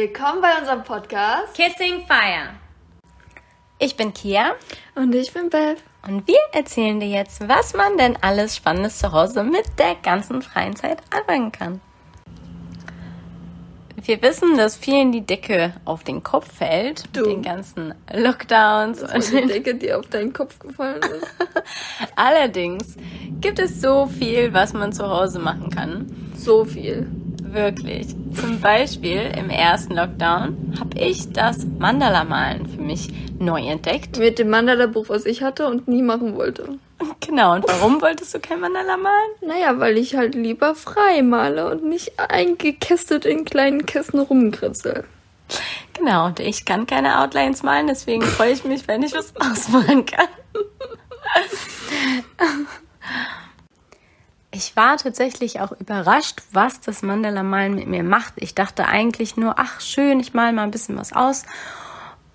Willkommen bei unserem Podcast Kissing Fire. Ich bin Kia. Und ich bin Bev. Und wir erzählen dir jetzt, was man denn alles Spannendes zu Hause mit der ganzen freien Zeit anfangen kann. Wir wissen, dass vielen die Decke auf den Kopf fällt. Du. Mit den ganzen Lockdowns. Das und die Decke, die auf deinen Kopf gefallen ist. Allerdings gibt es so viel, was man zu Hause machen kann. So viel. Wirklich. Zum Beispiel im ersten Lockdown habe ich das Mandala-Malen für mich neu entdeckt. Mit dem Mandala-Buch, was ich hatte und nie machen wollte. Genau, und warum wolltest du kein Mandala malen? Naja, weil ich halt lieber frei male und nicht eingekästet in kleinen Kästen rumkritzel. Genau, und ich kann keine Outlines malen, deswegen freue ich mich, wenn ich was ausmalen kann. Ich war tatsächlich auch überrascht, was das Mandala-Malen mit mir macht. Ich dachte eigentlich nur, ach schön, ich male mal ein bisschen was aus.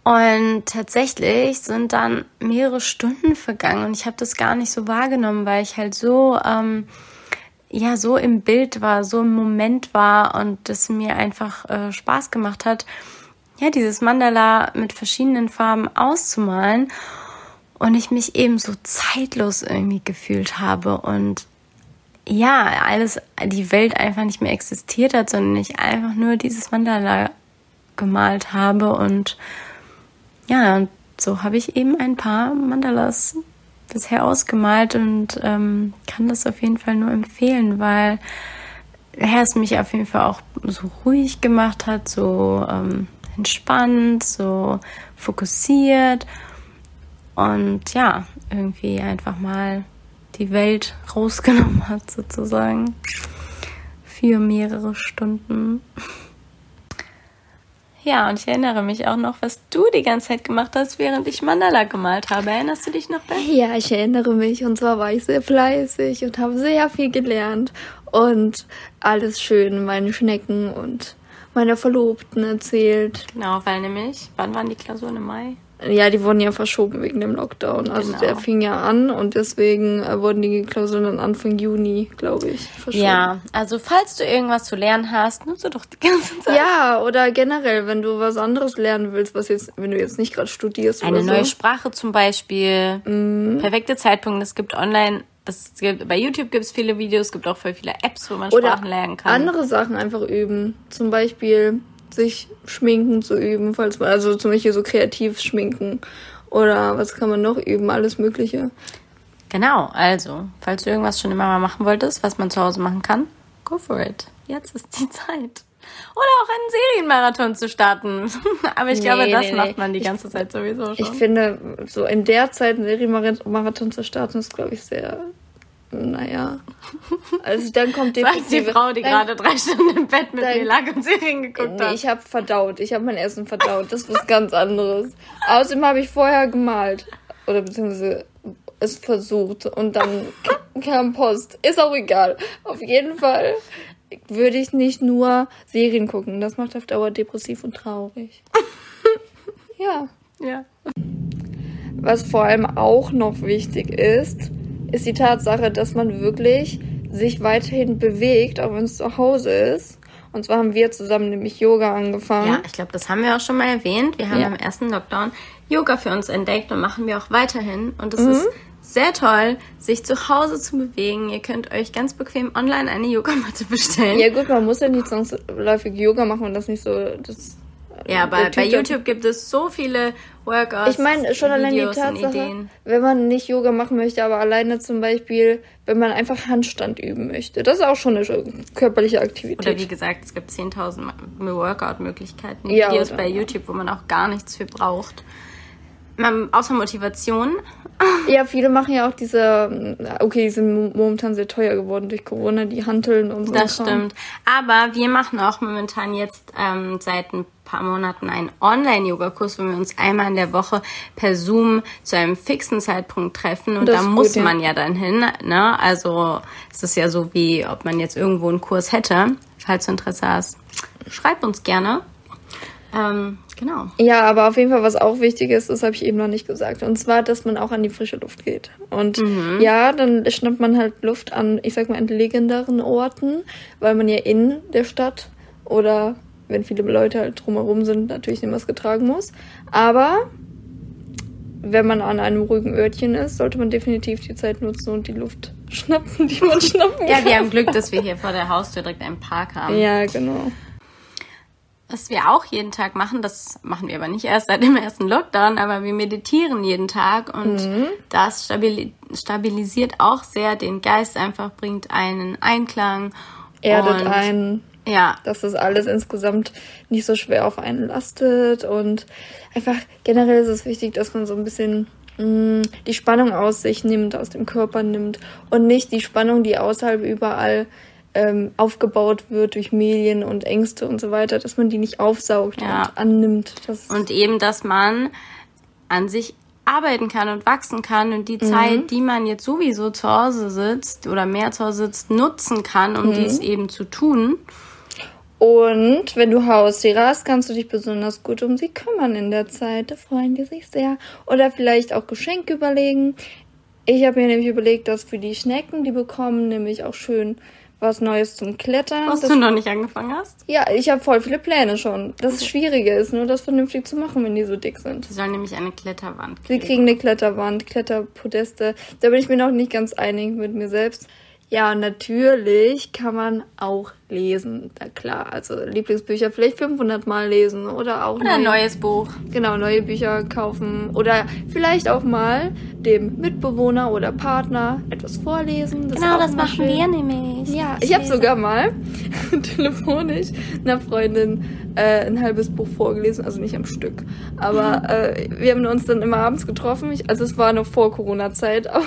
Und tatsächlich sind dann mehrere Stunden vergangen und ich habe das gar nicht so wahrgenommen, weil ich halt so, ähm, ja, so im Bild war, so im Moment war und das mir einfach äh, Spaß gemacht hat, ja, dieses Mandala mit verschiedenen Farben auszumalen und ich mich eben so zeitlos irgendwie gefühlt habe und ja, alles, die Welt einfach nicht mehr existiert hat, sondern ich einfach nur dieses Mandala gemalt habe und ja, und so habe ich eben ein paar Mandalas bisher ausgemalt und ähm, kann das auf jeden Fall nur empfehlen, weil er es mich auf jeden Fall auch so ruhig gemacht hat, so ähm, entspannt, so fokussiert und ja, irgendwie einfach mal die Welt rausgenommen hat, sozusagen. Für mehrere Stunden. Ja, und ich erinnere mich auch noch, was du die ganze Zeit gemacht hast, während ich Mandala gemalt habe. Erinnerst du dich noch, Ben? Ja, ich erinnere mich. Und zwar war ich sehr fleißig und habe sehr viel gelernt. Und alles schön, meine Schnecken und meiner Verlobten erzählt. Genau, weil nämlich, wann waren die Klausuren im Mai? Ja, die wurden ja verschoben wegen dem Lockdown. Also genau. der fing ja an und deswegen äh, wurden die Klausuren dann Anfang Juni, glaube ich, verschoben. Ja, also falls du irgendwas zu lernen hast, nutze doch die ganze Zeit. Ja, oder generell, wenn du was anderes lernen willst, was jetzt, wenn du jetzt nicht gerade studierst Eine neue so. Sprache zum Beispiel. Mhm. Perfekte Zeitpunkt. Es gibt online das gibt, bei YouTube gibt es viele Videos, es gibt auch voll viele Apps, wo man Sprachen lernen kann. Andere Sachen einfach üben. Zum Beispiel sich schminken zu üben, falls man, also zum Beispiel so kreativ schminken. Oder was kann man noch üben? Alles Mögliche. Genau, also, falls du irgendwas schon immer mal machen wolltest, was man zu Hause machen kann, go for it. Jetzt ist die Zeit. Oder auch einen Serienmarathon zu starten. Aber ich nee, glaube, das nee, macht man die ganze Zeit sowieso schon. Ich finde, so in der Zeit einen Serienmarathon zu starten, ist, glaube ich, sehr naja. Also dann kommt Sagt die Frau, die gerade drei Stunden im Bett mit dann, mir lag und Serien geguckt nee, hat. Ich habe verdaut. Ich habe mein Essen verdaut. Das ist was ganz anderes. Außerdem habe ich vorher gemalt. Oder beziehungsweise es versucht. Und dann kam Post. Ist auch egal. Auf jeden Fall würde ich nicht nur Serien gucken. Das macht auf Dauer depressiv und traurig. ja. Ja. Was vor allem auch noch wichtig ist, ist die Tatsache, dass man wirklich sich weiterhin bewegt, auch wenn es zu Hause ist. Und zwar haben wir zusammen nämlich Yoga angefangen. Ja, ich glaube, das haben wir auch schon mal erwähnt. Wir haben ja. im ersten Lockdown Yoga für uns entdeckt und machen wir auch weiterhin. Und es mhm. ist sehr toll, sich zu Hause zu bewegen. Ihr könnt euch ganz bequem online eine Yogamatte bestellen. Ja gut, man muss ja nicht zwangsläufig Yoga machen und das nicht so das ja, bei, bei YouTube gibt es so viele Workouts. Ich meine, schon allein die Tatsache, wenn man nicht Yoga machen möchte, aber alleine zum Beispiel, wenn man einfach Handstand üben möchte. Das ist auch schon eine körperliche Aktivität. Oder wie gesagt, es gibt 10.000 Workout-Möglichkeiten. Ja, Videos oder, bei YouTube, wo man auch gar nichts für braucht. Außer Motivation. Ja, viele machen ja auch diese, okay, die sind momentan sehr teuer geworden durch Corona, die Hanteln und so. Das stimmt. Aber wir machen auch momentan jetzt ähm, seit ein paar Monaten einen Online-Yoga-Kurs, wo wir uns einmal in der Woche per Zoom zu einem fixen Zeitpunkt treffen. Und das da muss gut, man ja. ja dann hin. Ne? Also es ist ja so, wie ob man jetzt irgendwo einen Kurs hätte. Falls du Interesse hast, schreib uns gerne. Ähm, genau. Ja, aber auf jeden Fall, was auch wichtig ist, das habe ich eben noch nicht gesagt. Und zwar, dass man auch an die frische Luft geht. Und mhm. ja, dann schnappt man halt Luft an, ich sag mal, entlegenderen Orten, weil man ja in der Stadt oder wenn viele Leute halt drumherum sind, natürlich eine Maske tragen muss. Aber wenn man an einem ruhigen Örtchen ist, sollte man definitiv die Zeit nutzen und die Luft schnappen, die man schnappen Ja, kann. wir haben Glück, dass wir hier vor der Haustür direkt einen Park haben. Ja, genau. Was wir auch jeden Tag machen, das machen wir aber nicht erst seit dem ersten Lockdown, aber wir meditieren jeden Tag und das stabili stabilisiert auch sehr den Geist, einfach bringt einen Einklang. Erdet und, einen, Ja, dass das alles insgesamt nicht so schwer auf einen lastet und einfach generell ist es wichtig, dass man so ein bisschen mh, die Spannung aus sich nimmt, aus dem Körper nimmt und nicht die Spannung, die außerhalb überall ähm, aufgebaut wird durch Medien und Ängste und so weiter, dass man die nicht aufsaugt Ja. und annimmt. Und eben, dass man an sich arbeiten kann und wachsen kann und die Zeit, die man jetzt sowieso zu Hause sitzt oder mehr zu Hause sitzt, nutzen kann, um dies eben zu tun. Und wenn du Haustiere hast, kannst du dich besonders gut um sie kümmern in der Zeit. Da freuen die sich sehr. Oder vielleicht auch Geschenke überlegen. Ich habe mir nämlich überlegt, dass für die Schnecken, die bekommen, nämlich auch schön was Neues zum Klettern. Was du noch nicht angefangen hast. ja, ich habe voll viele Pläne schon. Das Schwierige ist nur, das vernünftig zu machen, wenn die so dick sind. Die sollen nämlich eine Kletterwand Sie kriegen. kriegen eine Kletterwand, Kletterpodeste. Da bin ich mir noch nicht ganz einig mit mir selbst. Ja, natürlich kann man auch lesen. Na klar, also Lieblingsbücher vielleicht 500 Mal lesen oder auch Oder ein neue, neues Buch. genau neue Bücher kaufen oder vielleicht auch mal dem Mitbewohner oder Partner etwas vorlesen. ist Genau, das machen schön. wir nämlich. Ja, ich habe lese. sogar mal telefonisch einer Freundin äh, ein halbes Buch vorgelesen, also nicht am Stück. Aber äh, wir haben uns dann immer abends getroffen. Ich, also es war noch vor Corona-Zeit. aber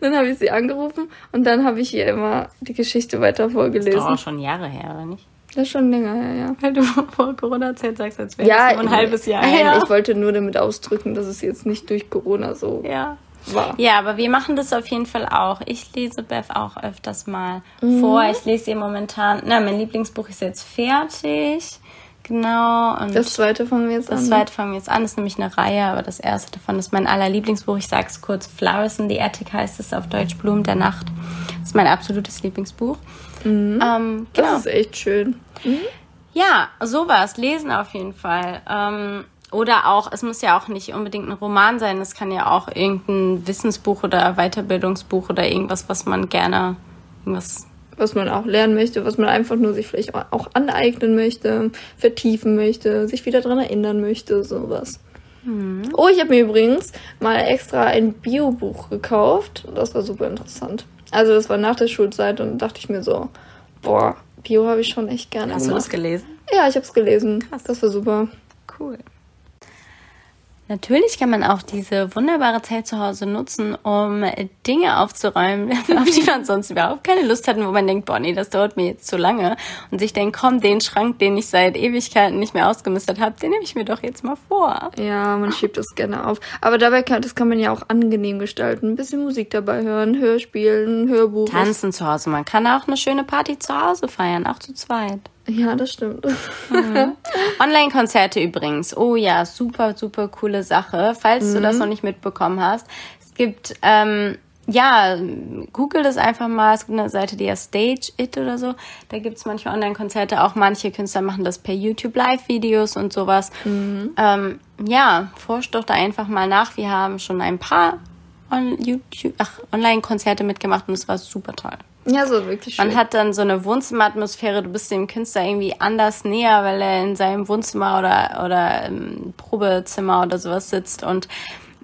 dann habe ich sie angerufen und dann habe ich ihr immer die Geschichte weiter Das ist vorgelesen. doch auch schon Jahre her, oder nicht? Das ist schon länger her, ja. Weil du vor Corona-Zeit sagst, als wäre Ja, das nur ein halbes Jahr her. ich wollte nur damit ausdrücken, dass es jetzt nicht durch Corona so ja. war. Ja, aber wir machen das auf jeden Fall auch. Ich lese Beth auch öfters mal vor. Ich lese ihr momentan, na, mein Lieblingsbuch ist jetzt fertig. Genau. Und Das zweite fangen wir jetzt das an. zweite fangen wir jetzt an, ist nämlich eine Reihe, aber das erste davon ist mein allerlieblingsbuch. Ich sag's kurz, Flowers in the Attic heißt es auf Deutsch, Blumen der Nacht. Das ist mein absolutes Lieblingsbuch. Ähm, Mhm. Das genau. ist echt schön. Ja, sowas, lesen auf jeden Fall. Ähm, oder auch, es muss ja auch nicht unbedingt ein Roman sein, es kann ja auch irgendein Wissensbuch oder Weiterbildungsbuch oder irgendwas, was man gerne, irgendwas, was man auch lernen möchte, was man einfach nur sich vielleicht auch aneignen möchte, vertiefen möchte, sich wieder dran erinnern möchte, sowas. Oh, ich habe mir übrigens mal extra ein Biobuch gekauft. Das war super interessant. Also das war nach der Schulzeit und dachte ich mir so, boah, Bio habe ich schon echt gerne hast du gemacht. das gelesen? ja, ich habe es gelesen. Das war super. Cool. Natürlich kann man auch diese wunderbare Zeit zu Hause nutzen, um Dinge aufzuräumen, auf die man sonst überhaupt keine Lust hat, und wo man denkt, boah, nee, das dauert mir jetzt zu lange. Und sich denkt, komm, den Schrank, den ich seit Ewigkeiten nicht mehr ausgemistet habe, den nehme ich mir doch jetzt mal vor. Ja, man schiebt das gerne auf. Aber dabei kann, das kann man ja auch angenehm gestalten. Ein bisschen Musik dabei hören, Hörspiel, ein Hörbuch. Tanzen zu Hause. Man kann auch eine schöne Party zu Hause feiern, auch zu zweit. Ja, das stimmt. Online-Konzerte übrigens. Oh ja, super, super coole Sache. Falls du das noch nicht mitbekommen hast. Es gibt, ähm, ja, google das einfach mal. Es gibt eine Seite, die heißt Stage It oder so. Da gibt's manchmal Online-Konzerte. Auch manche Künstler machen das per YouTube Live-Videos und sowas. Ähm, ja, forscht doch da einfach mal nach. Wir haben schon ein paar on YouTube, ach, Online-Konzerte mitgemacht und es war super toll. Ja, so wirklich schön. Man hat dann so eine Wohnzimmeratmosphäre, du bist dem Künstler irgendwie anders näher, weil er in seinem Wohnzimmer oder, oder im Probezimmer oder sowas sitzt und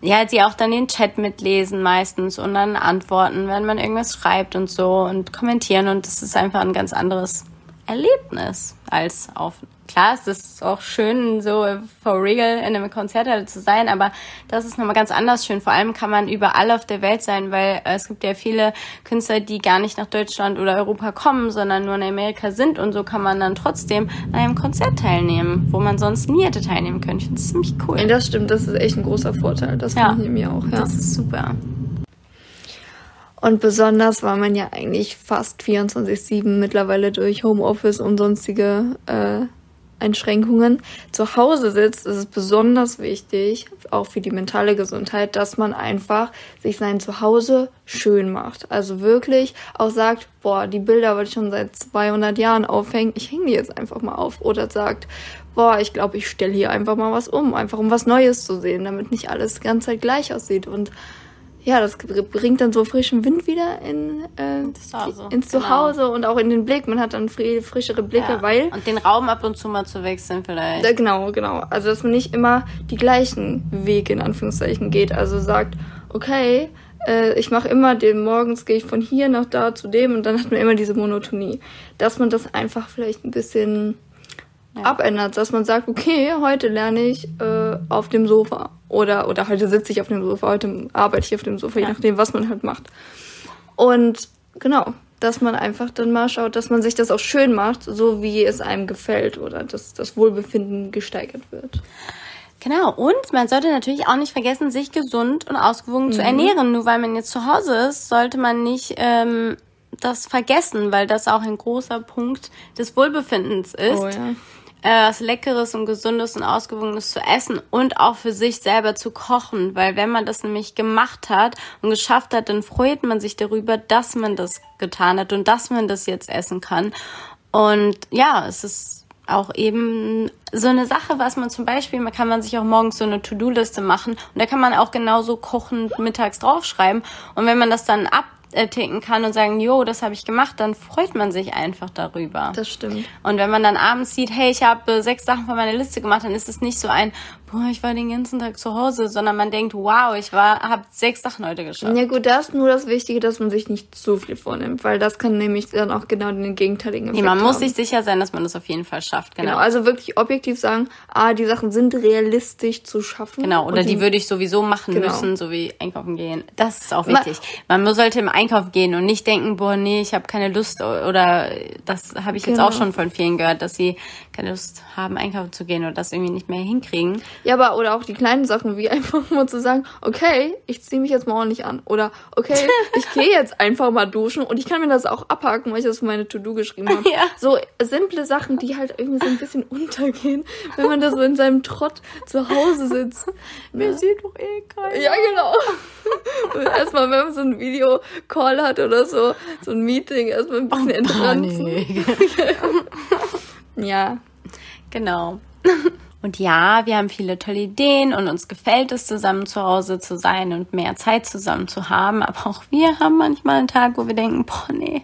ja, die auch dann den Chat mitlesen meistens und dann antworten, wenn man irgendwas schreibt und so und kommentieren und das ist einfach ein ganz anderes Erlebnis als auf. Klar, es ist auch schön, so for real in einem Konzert zu sein, aber das ist nochmal ganz anders schön. Vor allem kann man überall auf der Welt sein, weil äh, es gibt ja viele Künstler, die gar nicht nach Deutschland oder Europa kommen, sondern nur in Amerika sind und so kann man dann trotzdem an einem Konzert teilnehmen, wo man sonst nie hätte teilnehmen können. Ich finde das ziemlich cool. Ja, das stimmt, das ist echt ein großer Vorteil. Das Ja. finde ich mir auch, ja. Das ist super. Und besonders, weil man ja eigentlich fast 24-7 mittlerweile durch Homeoffice und sonstige äh, Einschränkungen zu Hause sitzt, ist es besonders wichtig, auch für die mentale Gesundheit, dass man einfach sich sein Zuhause schön macht. Also wirklich auch sagt, boah, die Bilder wollte ich schon seit 200 Jahren aufhängen, ich hänge die jetzt einfach mal auf. Oder sagt, boah, ich glaube, ich stelle hier einfach mal was um, einfach um was Neues zu sehen, damit nicht alles die ganze Zeit gleich aussieht. Und ja, das bringt dann so frischen Wind wieder in, äh, Zuhause. ins genau. Zuhause genau. und auch in den Blick. Man hat dann frischere Blicke, ja. weil. Und den Raum ab und zu mal zu wechseln vielleicht. Äh, genau, genau. Also, dass man nicht immer die gleichen Wege in Anführungszeichen geht. Also sagt, okay, äh, ich mache immer den, morgens gehe ich von hier nach da zu dem und dann hat man immer diese Monotonie. Dass man das einfach vielleicht ein bisschen ja. abändert, dass man sagt, okay, heute lerne ich äh, auf dem Sofa oder oder heute sitze ich auf dem Sofa, heute arbeite ich auf dem Sofa, ja. je nachdem, was man halt macht. Und genau, dass man einfach dann mal schaut, dass man sich das auch schön macht, so wie es einem gefällt oder dass das Wohlbefinden gesteigert wird. Genau, und man sollte natürlich auch nicht vergessen, sich gesund und ausgewogen mhm. zu ernähren. Nur weil man jetzt zu Hause ist, sollte man nicht ähm, das vergessen, weil das auch ein großer Punkt des Wohlbefindens ist. Oh, ja äh, was Leckeres und Gesundes und Ausgewogenes zu essen und auch für sich selber zu kochen, weil wenn man das nämlich gemacht hat und geschafft hat, dann freut man sich darüber, dass man das getan hat und dass man das jetzt essen kann. Und ja, es ist auch eben so eine Sache, was man zum Beispiel, man kann man sich auch morgens so eine To-Do-Liste machen und da kann man auch genauso kochen mittags draufschreiben und wenn man das dann ab ticken kann und sagen, jo, das habe ich gemacht, dann freut man sich einfach darüber. Das stimmt. Und wenn man dann abends sieht, hey, ich habe sechs Sachen von meiner Liste gemacht, dann ist es nicht so ein, boah, ich war den ganzen Tag zu Hause, sondern man denkt, wow, ich war, habe sechs Sachen heute geschafft. Ja gut, da ist nur das Wichtige, dass man sich nicht zu viel vornimmt, weil das kann nämlich dann auch genau den gegenteiligen Effekt Nee, man haben. muss sich sicher sein, dass man das auf jeden Fall schafft, genau. genau. Also wirklich objektiv sagen, ah, die Sachen sind realistisch zu schaffen. Genau, oder die, die, würde ich sowieso machen genau. müssen, so wie einkaufen gehen. Das ist auch wichtig. Man, man sollte im Einkauf gehen und nicht denken, boah, nee, ich habe keine Lust oder das habe ich genau. jetzt auch schon von vielen gehört, dass sie keine Lust haben, einkaufen zu gehen oder das irgendwie nicht mehr hinkriegen. Ja, aber oder auch die kleinen Sachen, wie einfach mal zu sagen, okay, ich ziehe mich jetzt mal ordentlich an. Oder okay, ich gehe jetzt einfach mal duschen und ich kann mir das auch abhaken, weil ich das für meine To-Do geschrieben habe. Ja. So simple Sachen, die halt irgendwie so ein bisschen untergehen, wenn man da so in seinem Trott zu Hause sitzt. Mir ja. sieht doch eh keiner. Ja, genau. Erstmal, wenn man so ein Video-Call hat oder so, so ein Meeting, erstmal ein bisschen oh, entranzen. ja. Genau. Und ja, wir haben viele tolle Ideen und uns gefällt es, zusammen zu Hause zu sein und mehr Zeit zusammen zu haben. Aber auch wir haben manchmal einen Tag, wo wir denken, boah, nee,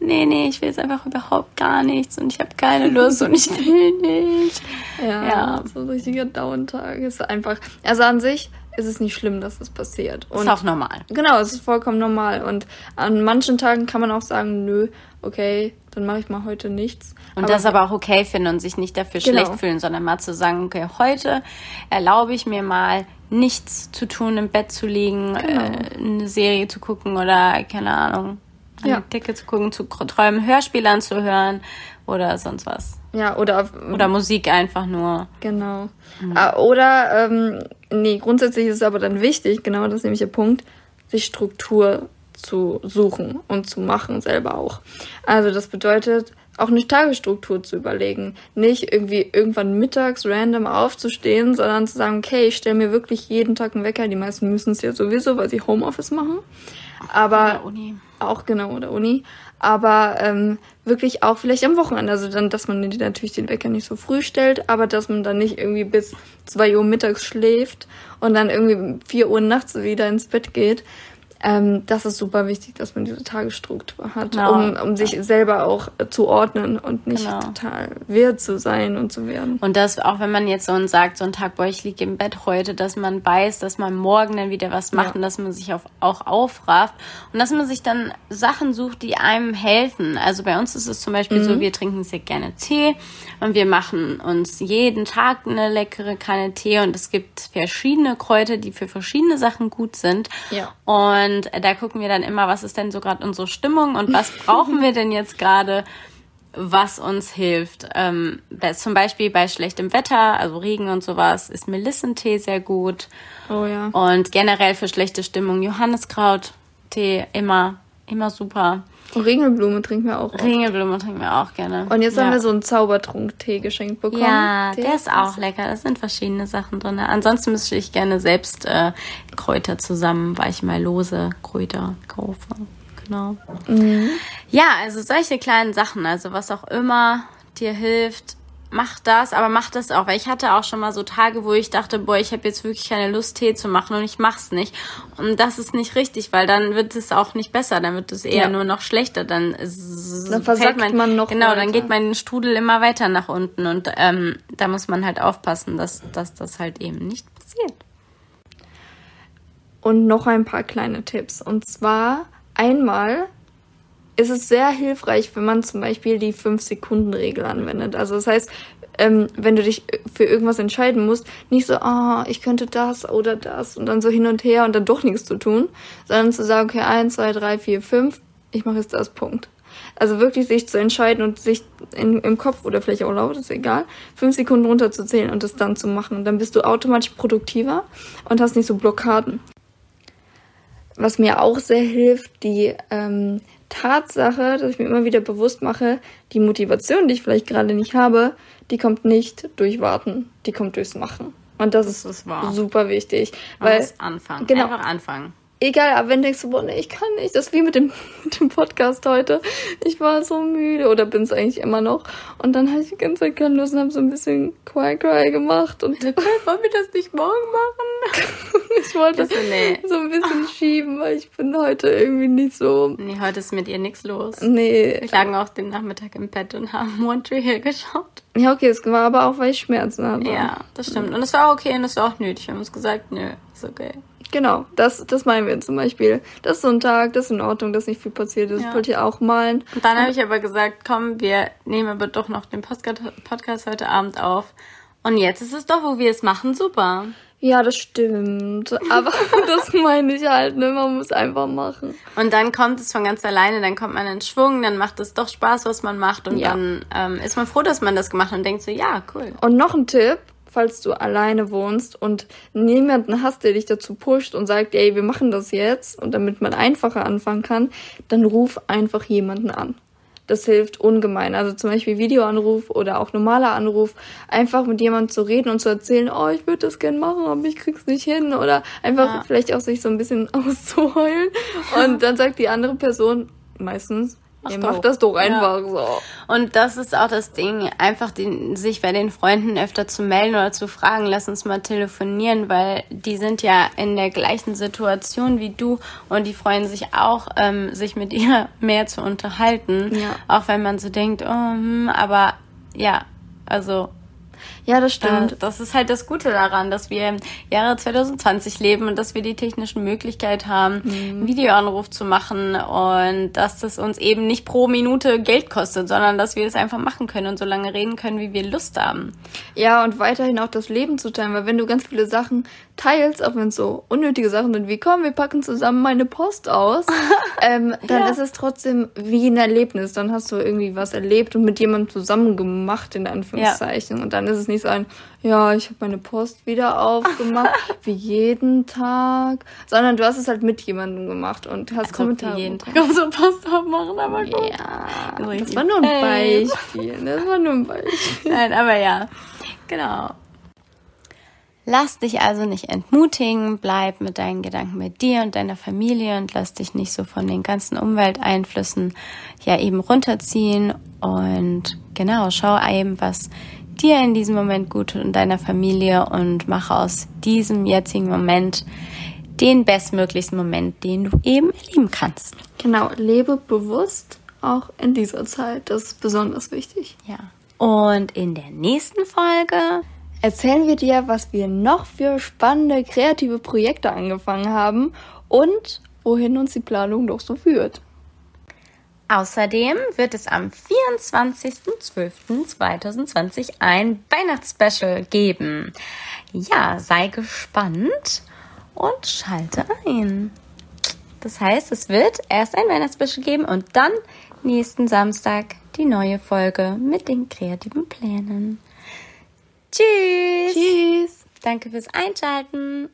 nee, nee, ich will jetzt einfach überhaupt gar nichts und ich habe keine Lust und ich will nicht. Ja, ja. so ein richtiger Downtag ist einfach, also an sich ist es nicht schlimm, dass das passiert. Und ist auch normal. Genau, es ist vollkommen normal. Und an manchen Tagen kann man auch sagen, nö, okay, dann mache ich mal heute nichts. Und aber das aber auch okay finden und sich nicht dafür genau. schlecht fühlen, sondern mal zu sagen, okay, heute erlaube ich mir mal nichts zu tun, im Bett zu liegen, genau. äh, eine Serie zu gucken oder keine Ahnung, eine ja. Decke zu gucken, zu träumen, Hörspiele anzuhören oder sonst was. Ja, oder oder Musik einfach nur. Genau. Mhm. Oder ähm, nee, grundsätzlich ist es aber dann wichtig, genau das ist nämlich der Punkt, sich Struktur zu suchen und zu machen selber auch. Also das bedeutet auch eine Tagesstruktur zu überlegen, nicht irgendwie irgendwann mittags random aufzustehen, sondern zu sagen, okay, ich stelle mir wirklich jeden Tag einen Wecker. Die meisten müssen es ja sowieso, weil sie Homeoffice machen. Aber. Auch genau oder Uni. Aber ähm, wirklich auch vielleicht am Wochenende, also dann, dass man natürlich den Wecker nicht so früh stellt, aber dass man dann nicht irgendwie bis zwei Uhr mittags schläft und dann irgendwie vier Uhr nachts wieder ins Bett geht, ähm, das ist super wichtig, dass man diese Tagesstruktur hat, genau. um, um sich selber auch zu ordnen und nicht genau. total wirr zu sein und zu werden. Und das, auch wenn man jetzt so sagt, so ein Tag, boah, ich liege im Bett heute, dass man weiß, dass man morgen dann wieder was macht ja. und dass man sich auf, auch aufrafft und dass man sich dann Sachen sucht, die einem helfen. Also bei uns ist es zum Beispiel mhm. so, wir trinken sehr gerne Tee und wir machen uns jeden Tag eine leckere Kanne Tee und es gibt verschiedene Kräuter, die für verschiedene Sachen gut sind. Ja. Und und da gucken wir dann immer, was ist denn so gerade unsere Stimmung und was brauchen wir denn jetzt gerade, was uns hilft. Ähm, zum Beispiel bei schlechtem Wetter, also Regen und sowas, ist Melissentee sehr gut. Oh ja. Und generell für schlechte Stimmung Johanniskraut-Tee immer, immer super. Und Ringelblume trinken wir auch. oft. Ringelblume trinken wir auch gerne. Und jetzt ja. haben wir so einen Zaubertrunk-Tee geschenkt bekommen. Ja, Der der ist auch lecker. Da sind verschiedene Sachen drin. Ansonsten müsste ich gerne selbst äh, Kräuter zusammen, weil ich mal lose Kräuter kaufe. Genau. Ja, also solche kleinen Sachen, also was auch immer dir hilft, mach das, aber mach das auch, weil ich hatte auch schon mal so Tage, wo ich dachte, boah, ich habe jetzt wirklich keine Lust, Tee zu machen und ich mach's nicht. Und das ist nicht richtig, weil dann wird es auch nicht besser, dann wird es eher Ja. nur noch schlechter. Dann, Dann fällt versackt man noch Genau, dann weiter. geht mein Strudel immer weiter nach unten und ähm, da muss man halt aufpassen, dass, dass das halt eben nicht passiert. Und noch ein paar kleine Tipps. Und zwar einmal ist es sehr hilfreich, wenn man zum Beispiel die 5-Sekunden-Regel anwendet. Also das heißt, ähm, wenn du dich für irgendwas entscheiden musst, nicht so, ah, ich könnte das oder das und dann so hin und her und dann doch nichts zu tun, sondern zu sagen, okay, 1, 2, 3, 4, 5, ich mache jetzt das, Punkt. Also wirklich sich zu entscheiden und sich in, im Kopf oder vielleicht auch laut, ist egal, fünf Sekunden runterzuzählen und das dann zu machen. Dann bist du automatisch produktiver und hast nicht so Blockaden. Was mir auch sehr hilft, die ähm, Tatsache, dass ich mir immer wieder bewusst mache, die Motivation, die ich vielleicht gerade nicht habe, die kommt nicht durch Warten, die kommt durchs Machen. Und das, ist, ist wahr. super wichtig. Man Weil, muss anfangen. genau. Einfach anfangen. Egal, aber wenn du denkst, boah, nee, ich kann nicht, das ist wie mit dem, mit dem Podcast heute. Ich war so müde oder bin es eigentlich immer noch. Und dann hatte ich die ganze Zeit keine Lust und habe so ein bisschen Cry-Cry gemacht. Und Wollen wir das nicht morgen machen? ich wollte Das- nee. so ein bisschen schieben, weil ich bin heute irgendwie nicht so. Nee, heute ist mit ihr nichts los. Nee. Wir lagen auch den Nachmittag im Bett und haben One Tree Hill geschaut. Ja, okay, es war aber auch, weil ich Schmerzen hatte. Ja, das stimmt. Und es war okay und es war auch nötig. Wir haben uns gesagt, nö, ist okay. Genau, das, das meinen wir zum Beispiel. Das ist so ein Tag, das ist in Ordnung, dass nicht viel passiert ist. Ja. Wollte ja auch malen. Und dann habe ich aber gesagt, komm, wir nehmen aber doch noch den Podcast, Podcast heute Abend auf. Und jetzt ist es doch, wo wir es machen, super. Ja, das stimmt. Aber das meine ich halt, ne? Man muss einfach machen. Und dann kommt es von ganz alleine, dann kommt man in Schwung, dann macht es doch Spaß, was man macht. Und Ja. dann ähm, ist man froh, dass man das gemacht hat und denkt so, ja, cool. Und noch ein Tipp, falls du alleine wohnst und niemanden hast, der dich dazu pusht und sagt, ey, wir machen das jetzt und damit man einfacher anfangen kann, dann ruf einfach jemanden an. Das hilft ungemein. Also zum Beispiel Videoanruf oder auch normaler Anruf, einfach mit jemandem zu reden und zu erzählen, oh, ich würde das gern machen, aber ich krieg's nicht hin. Oder einfach Ja. vielleicht auch sich so ein bisschen auszuheulen. Und dann sagt die andere Person meistens, Mach ihr doch. macht das doch Ja. einfach so. Und das ist auch das Ding, einfach den, sich bei den Freunden öfter zu melden oder zu fragen, lass uns mal telefonieren, weil die sind ja in der gleichen Situation wie du und die freuen sich auch, ähm, sich mit ihr mehr zu unterhalten. Ja. Auch wenn man so denkt, oh, hm, aber ja, also Ja, das da, stimmt. das ist halt das Gute daran, dass wir im Jahre 2020 leben und dass wir die technischen Möglichkeit haben, Mhm. einen Videoanruf zu machen und dass das uns eben nicht pro Minute Geld kostet, sondern dass wir es einfach machen können und so lange reden können, wie wir Lust haben. Ja, und weiterhin auch das Leben zu teilen, weil wenn du ganz viele Sachen teilst, auch wenn es so unnötige Sachen sind, wie komm, wir packen zusammen meine Post aus, ähm, dann Ja. ist es trotzdem wie ein Erlebnis. Dann hast du irgendwie was erlebt und mit jemandem zusammen gemacht, in Anführungszeichen. Und dann ist es nicht so ein, ja, ich habe meine Post wieder aufgemacht, wie jeden Tag, sondern du hast es halt mit jemandem gemacht und hast Also Kommentare. jeden. Tag unsere Post aufmachen, aber gut. Ja, das richtig war nur ein Fame. Beispiel. Das war nur ein Beispiel. Nein, aber ja, genau. Lass dich also nicht entmutigen, bleib mit deinen Gedanken mit dir und deiner Familie und lass dich nicht so von den ganzen Umwelteinflüssen ja eben runterziehen und genau, schau eben, was dir in diesem Moment gut tut und deiner Familie und mach aus diesem jetzigen Moment den bestmöglichsten Moment, den du eben erleben kannst. Genau, lebe bewusst auch in dieser Zeit. Das ist besonders wichtig. Ja. Und in der nächsten Folge Erzählen wir dir, was wir noch für spannende kreative Projekte angefangen haben und wohin uns die Planung noch so führt. Außerdem wird es am 24.12.2020 ein Weihnachtsspecial geben. Ja, sei gespannt und schalte ein. Das heißt, es wird erst ein Weihnachtsspecial geben und dann nächsten Samstag die neue Folge mit den kreativen Plänen. Tschüss. Tschüss! Danke fürs Einschalten.